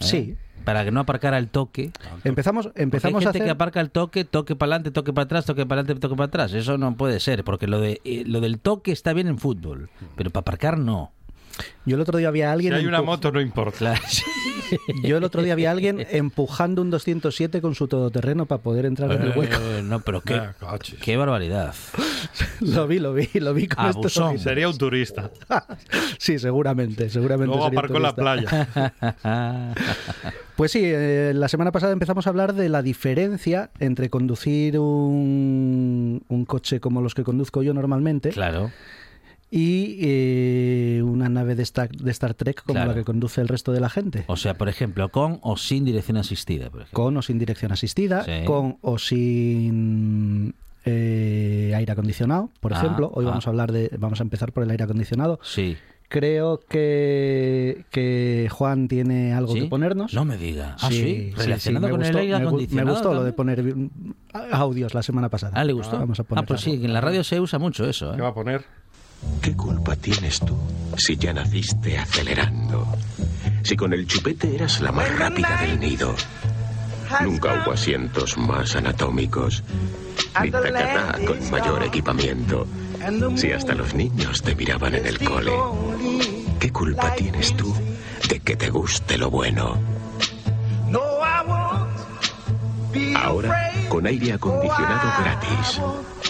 ¿Eh? Sí. Para que no aparcara el toque. Empezamos, Porque hay empezamos gente a hacer... que aparca el toque, toque para adelante, toque para atrás, toque para adelante, toque para atrás. Eso no puede ser, porque lo, de, eh, lo del toque está bien en fútbol, pero para aparcar no. Yo el otro día había Si alguien... hay una moto, no importa. *laughs* Yo el otro día había alguien empujando un 207 con su todoterreno para poder entrar en el hueco. Eh, no, pero qué, Ah, qué barbaridad. *laughs* Lo vi, lo vi, lo vi con estos Abusón. ojitos. *laughs* Sería un turista. Sí, seguramente, seguramente. Luego sería aparcó en la playa. Pues sí, eh, la semana pasada empezamos a hablar de la diferencia entre conducir un, un coche como los que conduzco yo normalmente claro. Y eh, una nave de Star, de Star Trek como Claro. la que conduce el resto de la gente. O sea, por ejemplo, con o sin dirección asistida, por ejemplo. Con o sin dirección asistida, Sí. con o sin eh, aire acondicionado, por Ah, ejemplo. Hoy ah. vamos a hablar de, vamos a empezar por el aire acondicionado. Sí. Creo que, que Juan tiene algo ¿Sí? que ponernos. No me diga. Ah, sí. Relacionado me con el gustó, aire me gu- acondicionado. Me gustó lo de poner audios la semana pasada. Ah, le gustó. Vamos a ah, poner pues sí, que en la radio se usa mucho eso. ¿eh? ¿Qué va a poner? ¿Qué culpa tienes tú si ya naciste acelerando? Si con el chupete eras la más rápida del nido. Nunca hubo asientos más anatómicos. Ni tacatá con mayor equipamiento. Si hasta los niños te miraban en el cole. ¿Qué culpa tienes tú de que te guste lo bueno? Ahora, con aire acondicionado gratis.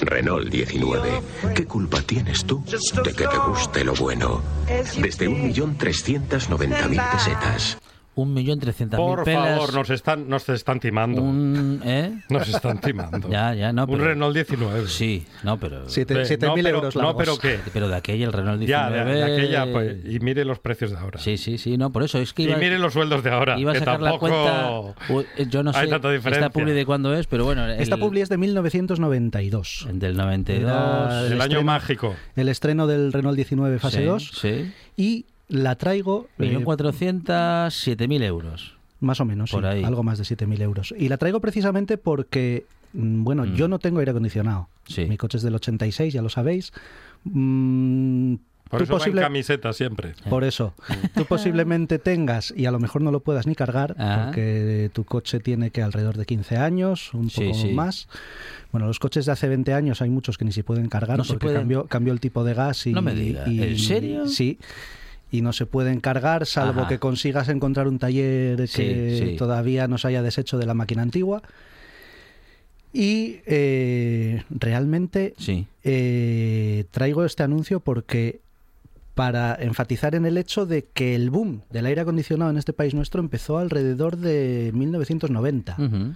Renault 19. ¿Qué culpa tienes tú de que te guste lo bueno? Desde 1.390.000 pesetas. Un millón trescientas mil Por pelas. favor, nos están, nos están timando. Un, ¿eh? *laughs* Nos están timando. Ya, ya, no. Un Renault 19. Sí, no, pero. Siete- Ve, 7.000 no, pero- euros No, pero ¿qué? Pero de aquella, el Renault Ya, 19. de, de aquella, pues, y mire los precios de ahora. Sí, sí, sí, no, por eso es que Y mire los sueldos de ahora. iba a que sacar la tampoco cuenta. Yo no sé hay tanta diferencia. esta publi de cuándo es, pero bueno. Esta el- publi es de 1992. Del 92. Era El año estreno- mágico. El estreno del Renault 19 fase Sí, 2. Sí. Y la traigo... eh, Millón cuatrocientos siete mil euros. Más o menos, Por sí, ahí. algo más de 7.000 euros. Y la traigo precisamente porque, mm, bueno, yo no tengo aire acondicionado. Sí. Mi coche es del 86, ya lo sabéis. Mm, Por tú eso va en posible- camiseta siempre. Por eso, tú posiblemente tengas y a lo mejor no lo puedas ni cargar Ah. porque tu coche tiene que alrededor de 15 años, un poco sí. más. Bueno, los coches de hace 20 años hay muchos que ni se pueden cargar No se porque pueden. cambió, cambió el tipo de gas y... No me diga, y- ¿en serio? Sí. Y no se pueden cargar salvo Ajá. que consigas encontrar un taller que Sí, sí. todavía no se haya deshecho de la máquina antigua. Y eh, realmente Sí. eh, traigo este anuncio porque para enfatizar en el hecho de que el boom del aire acondicionado en este país nuestro empezó alrededor de 1990. Ujú.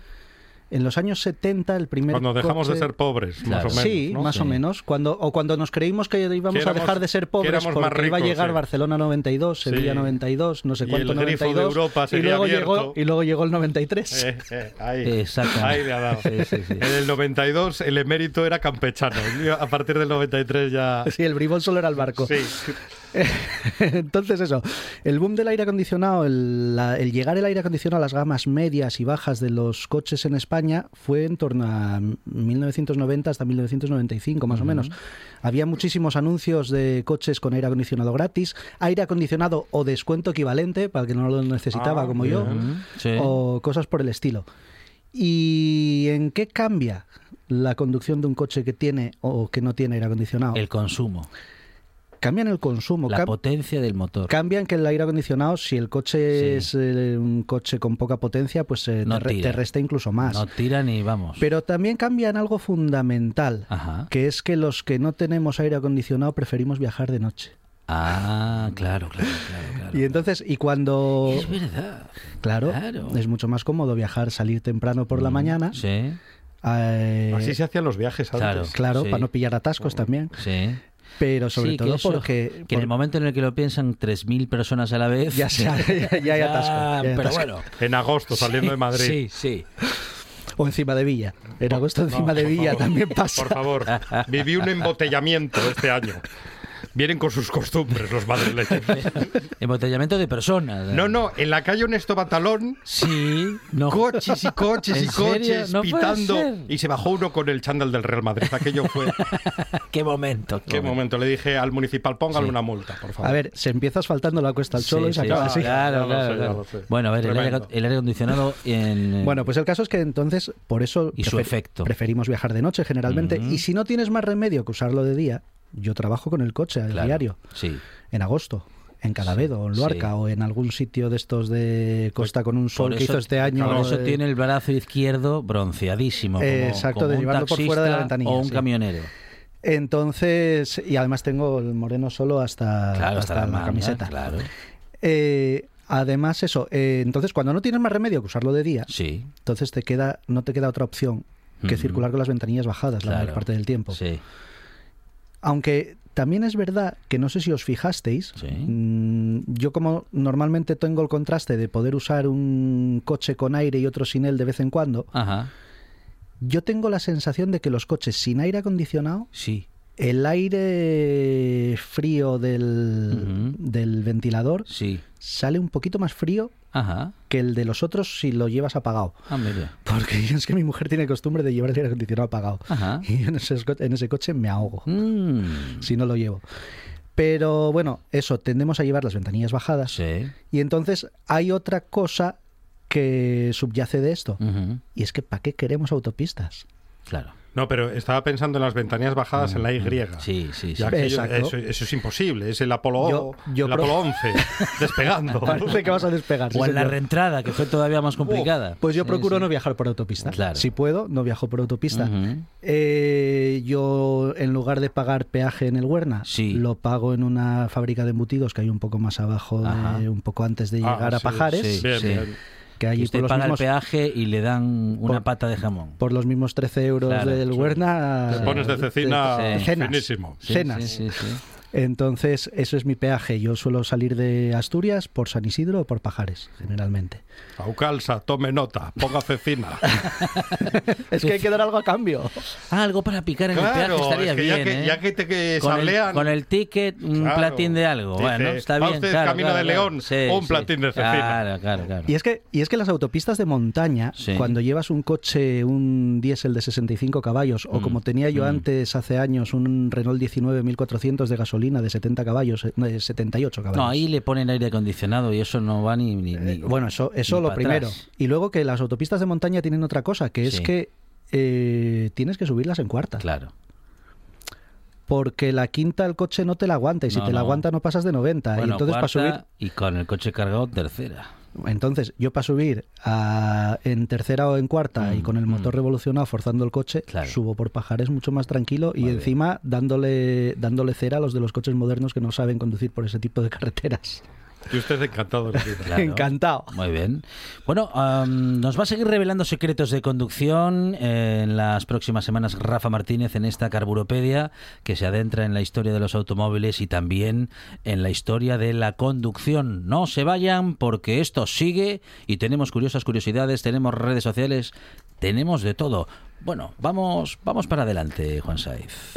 En los años 70 el primer Cuando dejamos de coche- ser pobres, más o menos. Sí, ¿no? más o Sí. menos. Cuando, o cuando nos creímos que íbamos Que a éramos- dejar de ser pobres éramos porque iba a ricos, llegar sí. Barcelona 92, Sevilla Sí. 92, no sé Y cuánto el grifo de 92. Europa y, sería luego abierto. llegó, y luego llegó el 93. Eh, eh, ahí, Exactamente. ahí le ha dado. Sí, sí, sí. En el 92 el emérito era campechano. A partir del 93 ya... Sí, el bribón solo era el barco. Sí. *laughs* Entonces eso, el boom del aire acondicionado, el, la- el llegar el aire acondicionado a las gamas medias y bajas de los coches en España fue en torno a 1990 hasta 1995 más o menos. Había muchísimos anuncios de coches con aire acondicionado gratis, aire acondicionado o descuento equivalente para el que no lo necesitaba Ah, como yo. Sí. o cosas por el estilo. ¿Y en qué cambia la conducción de un coche que tiene o que no tiene aire acondicionado? El consumo. Cambian el consumo, La potencia del motor. Cambian que el aire acondicionado, si el coche Sí. es eh, un coche con poca potencia, pues eh, No te, re- tira. te resta incluso más. No tira ni vamos. Pero también cambian algo fundamental, Ajá. que es que los que no tenemos aire acondicionado preferimos viajar de noche. Ah, claro, claro, claro. claro. Y entonces, y cuando... Es verdad. Claro, Claro. es mucho más cómodo viajar, salir temprano por la Mm, mañana. Sí, eh, Así se hacían los viajes antes. Claro. Claro, sí. para no pillar atascos también. sí. Pero sobre Sí, que todo eso- porque... Que en el por- momento en el que lo piensan 3.000 personas a la vez... Ya *laughs* se- ya- ya hay atasco, ya pero atasco. bueno. En agosto, saliendo de Madrid. Sí, sí. O encima de Villa. En agosto No, encima de por Villa favor, también pasa. Por favor, viví un embotellamiento este año. Vienen con sus costumbres los madrileños. *laughs* Embotellamiento de personas. No, no, en la calle Honesto Batalón, Sí, no. coches y coches y coches No pitando. Y se bajó uno con el chándal del Real Madrid. Aquello fue. *laughs* Qué momento. ¿Qué momento? Le dije al municipal, póngale Sí. una multa, por favor. A ver, se empieza asfaltando la cuesta al Sí, cholo y se sí, acaba sí, así. Claro, claro, claro. Bueno, a ver, el aire, Tremendo. el aire acondicionado en... *laughs* Bueno, pues el caso es que entonces, por eso Y su efecto. preferimos viajar de noche generalmente. Y si no tienes más remedio que usarlo de día, yo trabajo con el coche a Claro, diario, Sí. en agosto, en Cadavedo, o en Luarca, sí. o en algún sitio de estos de costa con un sol que hizo este año. Por eso eh, tiene el brazo izquierdo bronceadísimo. Como, Eh, exacto, como de llevarlo por fuera de la ventanilla, O un sí. camionero. Entonces, y además tengo el moreno solo hasta, Claro, hasta hasta la, la manga, camiseta. Claro. Eh, además, eso, eh, entonces cuando no tienes más remedio que usarlo de día, Sí. entonces te queda, no te queda otra opción que circular con las ventanillas bajadas la mayor parte del tiempo. Sí. Aunque también es verdad que no sé si os fijasteis, Sí. mm, yo como normalmente tengo el contraste de poder usar un coche con aire y otro sin él de vez en cuando, Ajá. yo tengo la sensación de que los coches sin aire acondicionado, Sí. El aire frío del, del ventilador Sí. sale un poquito más frío Ajá. que el de los otros si lo llevas apagado. Ah, mira. Porque *laughs* es que mi mujer tiene costumbre de llevar el aire acondicionado apagado. Ajá. *laughs* Y en ese, en ese coche me ahogo Mm. si no lo llevo. Pero bueno, eso, tendemos a llevar las ventanillas bajadas. Sí. Y entonces hay otra cosa que subyace de esto. Ujú. Y es que ¿para qué queremos autopistas? Claro. No, pero estaba pensando en las ventanillas bajadas en la Y. Sí, sí, sí. Ello- Exacto. eso, eso es imposible. Es el Apolo, Yo- yo el pro- Apolo 11 *laughs* despegando. Parece que vas a despegar. sí, O en la reentrada, que fue todavía más complicada. Pues yo Sí, procuro sí. no viajar por autopista. Claro. Si puedo, no viajo por autopista. Eh, yo, en lugar de pagar peaje en el Huerna, Sí. lo pago en una fábrica de embutidos que hay un poco más abajo, de- un poco antes de Ah, llegar a sí, Pajares. sí. Bien, bien. Que Y allí usted por los, paga mismos, el peaje y le dan una Por- pata de jamón. por los mismos 13 euros Claro, del sí. Huerna. Te pones de cecina Sí. cenas. finísimo. Sí, cenas. Sí, sí, sí. Entonces, eso es mi peaje. Yo suelo salir de Asturias por San Isidro o por Pajares, generalmente. Aucalsa, tome nota, ponga cecina. *laughs* Es que hay que dar algo a cambio. Ah, algo para picar en el peaje Claro, estaría es que bien, ya que, ¿eh? ya que te que con, el, con el ticket, un Claro. platín de algo. Dice, bueno, está ¿va bien. usted claro, camino claro, de claro. León Sí, o un sí. platín de cecina? Claro, claro, claro. Y es que, y es que las autopistas de montaña, Sí. cuando llevas un coche, un diésel de 65 caballos, o Mm, como tenía yo mm. antes, hace años, un Renault 19 1400 de gasolina, de 70 caballos, eh, de 78 caballos. No, ahí le ponen aire acondicionado y eso no va ni. ni- ni- Bueno, eso, eso ni lo primero. atrás. Y luego que las autopistas de montaña tienen otra cosa, que es Sí. que eh, tienes que subirlas en cuarta. Claro. Porque la quinta el coche no te la aguanta y si No, te la no. aguanta no pasas de 90. y entonces para subir Y con el coche cargado, tercera. Entonces, yo para subir a- en tercera o en cuarta y con el motor revolucionado forzando el coche, subo por Pajares mucho más tranquilo y encima dándole, dándole cera a los de los coches modernos que no saben conducir por ese tipo de carreteras. Y usted encantado. Claro. Encantado. Muy bien. Bueno, nos va a seguir revelando secretos de conducción en las próximas semanas Rafa Martínez en esta Carburopedia que se adentra en la historia de los automóviles y también en la historia de la conducción. No se vayan porque esto sigue y tenemos curiosas curiosidades, tenemos redes sociales, tenemos de todo. Bueno, vamos, vamos para adelante, Juan Saiz.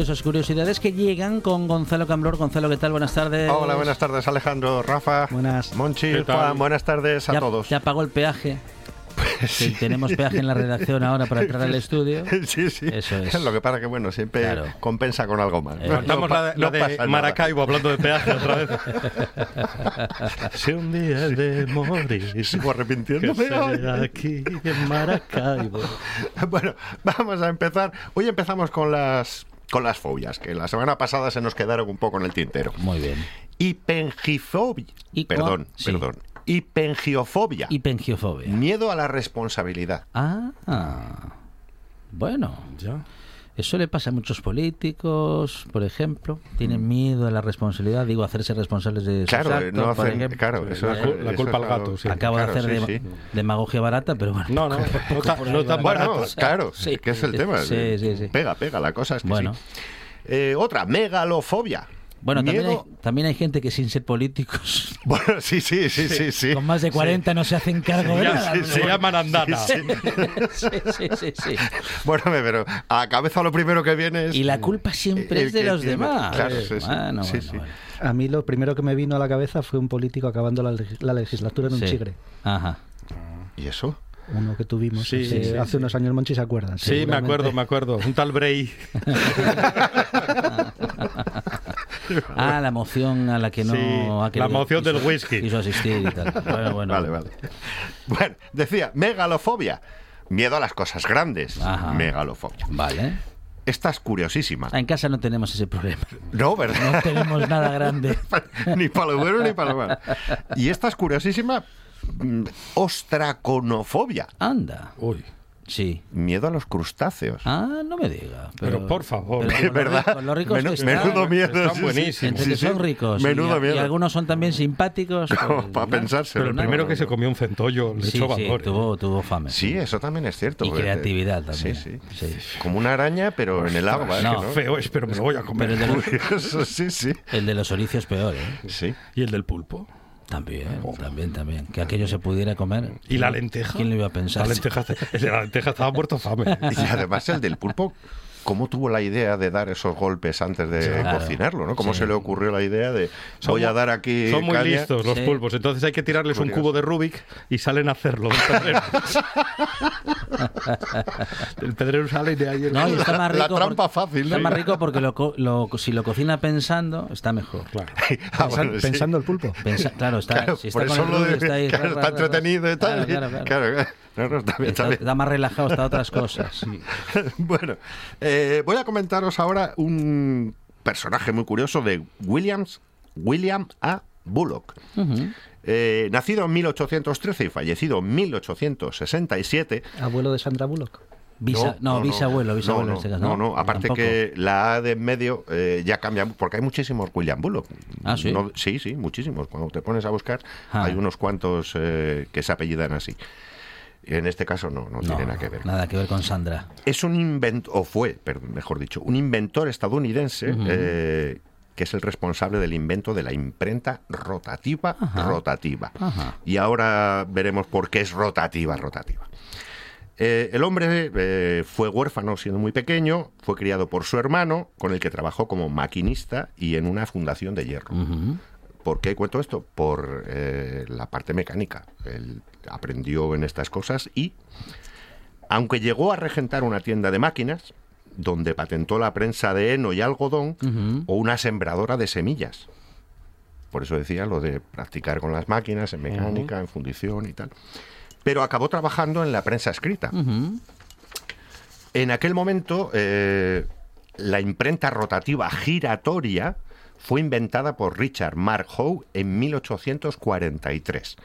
Curiosas curiosidades que llegan con Gonzalo Camblor. Gonzalo, ¿qué tal? Buenas tardes. Hola, buenas tardes Alejandro, Rafa, buenas. Monchi. Juan, buenas tardes a ¿Ya, todos. ¿Ya pagó el peaje? Pues Sí, tenemos peaje en la redacción ahora para entrar al estudio. *laughs* Sí, sí. Eso es. Lo que pasa que, bueno, siempre Claro. compensa con algo más. Eh, No- la, de- la no de pasa nada. Maracaibo hablando de peaje otra vez. *laughs* si un día he de morir, Sigo arrepintiéndome. *laughs* aquí en Maracaibo. Bueno, vamos a empezar. Hoy empezamos con las con las fobias, que la semana pasada se nos quedaron un poco en el tintero. Muy bien. Hipengifobia. ¿Y Perdón, sí. perdón. Hipengiofobia. Hipengiofobia. Miedo a la responsabilidad. Ah, bueno. Eso le pasa a muchos políticos, por ejemplo. Tienen miedo a la responsabilidad, digo, hacerse responsables de sus Claro, actos, no por hacen- ejemplo. claro, eso es- Eh, La culpa eso al gato, sí. Acabo Claro, de hacer sí, de- sí. demagogia barata, pero bueno. No, no, *laughs* no tan- no tan Bueno, barato. claro, Sí. que es el tema. Sí, sí, sí. Pega, pega, la cosa es que Bueno. sí. Eh, otra, megalofobia. Bueno, también hay, también hay gente que sin ser políticos, *laughs* Bueno, sí, sí, sí, sí, sí. con más de 40 no se hacen cargo de nada. sí, se llaman andana. Sí, *laughs* sí, sí, sí, sí. Bueno, pero a la cabeza lo primero que viene es... Y la culpa siempre el es de los tiene- demás. Claro, sí, sí. Bueno, Sí, bueno, sí. bueno. A mí lo primero que me vino a la cabeza fue un político acabando la, leg- la legislatura en un Sí. chigre. Ajá. ¿Y eso? Uno que tuvimos Sí, hace, sí, hace sí. unos años, Monchi se acuerdan. Sí, me acuerdo, me acuerdo. Un tal Bray. *laughs* *laughs* Ah, la moción a la que no Sí, ha la moción del whisky. Quiso asistir y tal. *laughs* Bueno, bueno. Vale, vale. Bueno, decía, megalofobia. Miedo a las cosas grandes. Ajá. Megalofobia. Vale. Esta es curiosísima. Ah, En casa no tenemos ese problema. No, ¿verdad? No tenemos nada grande. *laughs* ni para lo bueno ni para lo malo. Y esta es curiosísima. mm, Ostraconofobia. Anda. Uy. Sí. Miedo a los crustáceos. Ah, no me diga. Pero, por favor. pero ¿Verdad? ri- con lo ricos Menu- que están, menudo miedo. están sí, sí. buenísimos. entre Sí, sí. son ricos y- Menudo y, miedo. algunos son también simpáticos. *laughs* Como pues, para pensárselo. Pero el No, primero no, que se no. comió un centollo le Sí, echó sí, valor. ¿eh? tuvo, tuvo fame. Sí, eso también es cierto. Y creatividad también. Sí, sí. Sí. Como una araña, pero en el agua. No. Que Feo es, pero me lo voy a comer. Pero el de los, Eso *laughs* sí, sí. el de los oricios peor, ¿eh? Sí. ¿Y el del pulpo? También, también, también. Que aquello se pudiera comer. ¿Y la lenteja? ¿Quién lo iba a pensar? La lenteja, el de *laughs* la lenteja estaba muerto de fame. Y además el del pulpo, ¿cómo tuvo la idea de dar esos golpes antes de Claro. cocinarlo? ¿no? ¿Cómo Sí. se le ocurrió la idea de voy a dar aquí Son muy caña? listos los Sí. pulpos, entonces hay que tirarles un cubo de Rubik y salen a hacerlo. del pedrero. *laughs* el pedrero sale y de ahí el- No, está más rico. La trampa porque- fácil, Está ¿no? más rico porque lo, co- lo- si lo cocina pensando, está mejor. Claro. *laughs* Ah, Pensan- bueno, sí. Pensando el pulpo. Pensa- claro, está, Claro, si está por con eso el lo rubio, de- está ahí. claro, está entretenido y tal. Claro, claro, claro. Claro, no, no, está bien, está Está, bien. está más relajado hasta otras cosas. *laughs* Bueno, eh, voy a comentaros ahora un personaje muy curioso de Williams, William A. Bullock. Ujú. Eh, nacido en 1813 y fallecido en 1867. Abuelo de Sandra Bullock. Visa- no, bisabuelo, bisabuelo no, en este caso. No, no, aparte tampoco. que la A de en medio eh, ya cambia, porque hay muchísimos William Bullock. Ah, ¿sí? No- sí, sí, muchísimos. Cuando te pones a buscar, Ah. hay unos cuantos eh, que se apellidan así. En este caso no, no, No, tiene nada que ver. Nada que ver con Sandra. Es un inventor, o fue, perdón, mejor dicho, un inventor estadounidense eh, que es el responsable del invento de la imprenta rotativa Ajá. rotativa. Ajá. Y ahora veremos por qué es rotativa rotativa. Eh, el hombre eh, fue huérfano siendo muy pequeño, fue criado por su hermano, con el que trabajó como maquinista y en una fundación de hierro. ¿Por qué cuento esto? Por eh, la parte mecánica. Él aprendió en estas cosas y, aunque llegó a regentar una tienda de máquinas, donde patentó la prensa de heno y algodón, o una sembradora de semillas. Por eso decía lo de practicar con las máquinas, en mecánica, en fundición y tal. Pero acabó trabajando en la prensa escrita. En aquel momento, eh, la imprenta rotativa giratoria fue inventada por Richard Mark Howe en 1843.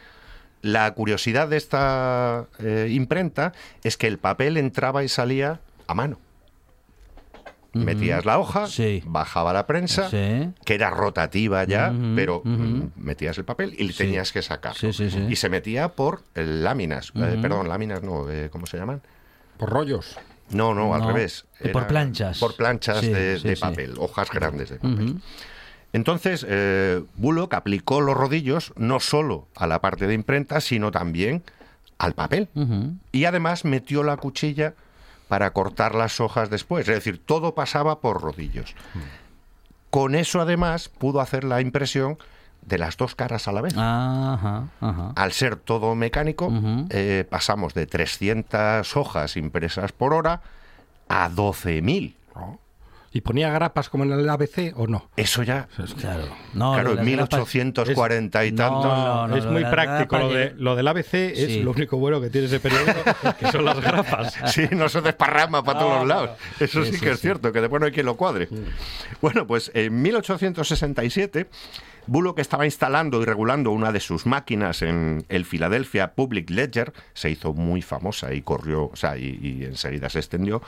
La curiosidad de esta eh, imprenta es que el papel entraba y salía a mano. Metías la hoja, bajaba la prensa, que era rotativa ya, pero mm, metías el papel y Sí. tenías que sacarlo. Sí, sí, sí. Y se metía por eh, láminas, eh, perdón, láminas no, eh, ¿cómo se llaman? Por rollos. No, no, al No, revés. por planchas. Por planchas Sí, de, sí, de sí. papel, hojas grandes de papel. Entonces, eh, Bullock aplicó los rodillos no solo a la parte de imprenta, sino también al papel. Y además metió la cuchilla para cortar las hojas después. Es decir, todo pasaba por rodillos. Con eso, además, pudo hacer la impresión de las dos caras a la vez. Ajá, ajá. Al ser todo mecánico, eh, pasamos de 300 hojas impresas por hora a 12.000. ¿Y ponía grapas como en el ABC o no? Eso ya. Claro. No, claro, en las grapas- 1840 y No, tantos. no, no, es muy práctico. Lo, de, de- lo del ABC es lo único bueno que tiene ese periódico, *laughs* que son las grapas. *laughs* Sí, no se desparrama para todos lados. Eso sí, Sí, sí, que es sí. cierto, que después no hay quien lo cuadre. Bueno, pues en 1867, Bullock estaba instalando y regulando una de sus máquinas en el Philadelphia Public Ledger, se hizo muy famosa y corrió, o sea, y, y enseguida se extendió,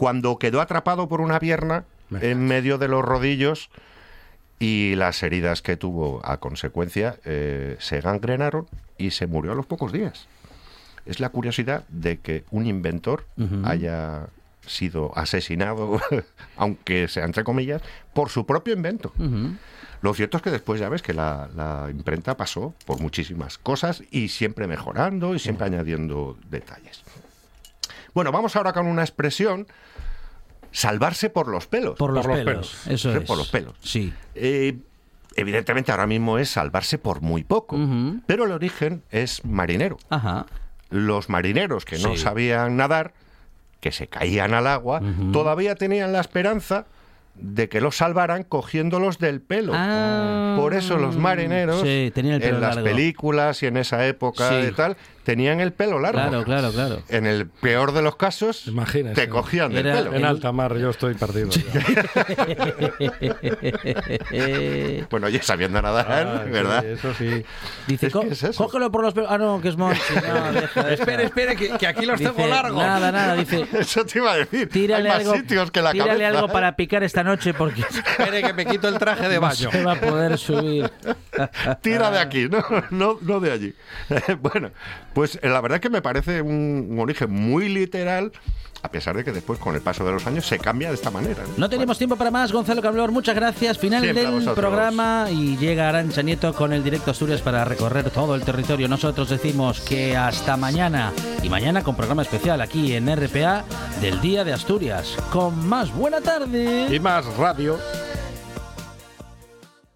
cuando quedó atrapado por una pierna en medio de los rodillos y las heridas que tuvo a consecuencia eh, se gangrenaron y se murió a los pocos días. Es la curiosidad de que un inventor haya sido asesinado, *laughs* aunque sea entre comillas, por su propio invento. Lo cierto es que después ya ves que la, la imprenta pasó por muchísimas cosas y siempre mejorando y siempre añadiendo detalles. Bueno, vamos ahora con una expresión, salvarse por los pelos. Por los pelos, eso es. Por los pelos. Sí. Eh, evidentemente ahora mismo es salvarse por muy poco, pero el origen es marinero. Ajá. Los marineros que no Sí. sabían nadar, que se caían al agua, todavía tenían la esperanza de que los salvaran cogiéndolos del pelo. Por eso los marineros Ah. Sí, tenían el pelo en las largo. películas y en esa época Sí. y tal tenían el pelo largo. Claro, claro, claro. En el peor de los casos, te cogían del pelo. En alta mar yo estoy perdido. *laughs* Bueno, ya sabiendo nadar, Ah, sí, ¿verdad? eso sí. Dice, Es que "Co- es eso. cógelo por los pelos. Ah, no, que es Monchi. No, *laughs* deja, deja. Espere, espere, que, que aquí los Dice, tengo largos. Nada, nada, dice. Eso te iba a decir. Tírale Hay más algo, sitios que la tírale cabeza. algo para picar esta noche porque *laughs* Espere que me quito el traje de no baño. se va a poder subir. Tira de aquí, no, no, no de allí. bueno, pues eh, la verdad es que me parece un, un origen muy literal, a pesar de que después, con el paso de los años, se cambia de esta manera. ¿no? No tenemos tiempo para más, Gonzalo Cablor. Muchas gracias. Final Siempre del programa y llega Arancha Nieto con el directo Asturias para recorrer todo el territorio. Nosotros decimos que hasta mañana y mañana con programa especial aquí en RPA del Día de Asturias. Con más buena tarde. Y más radio.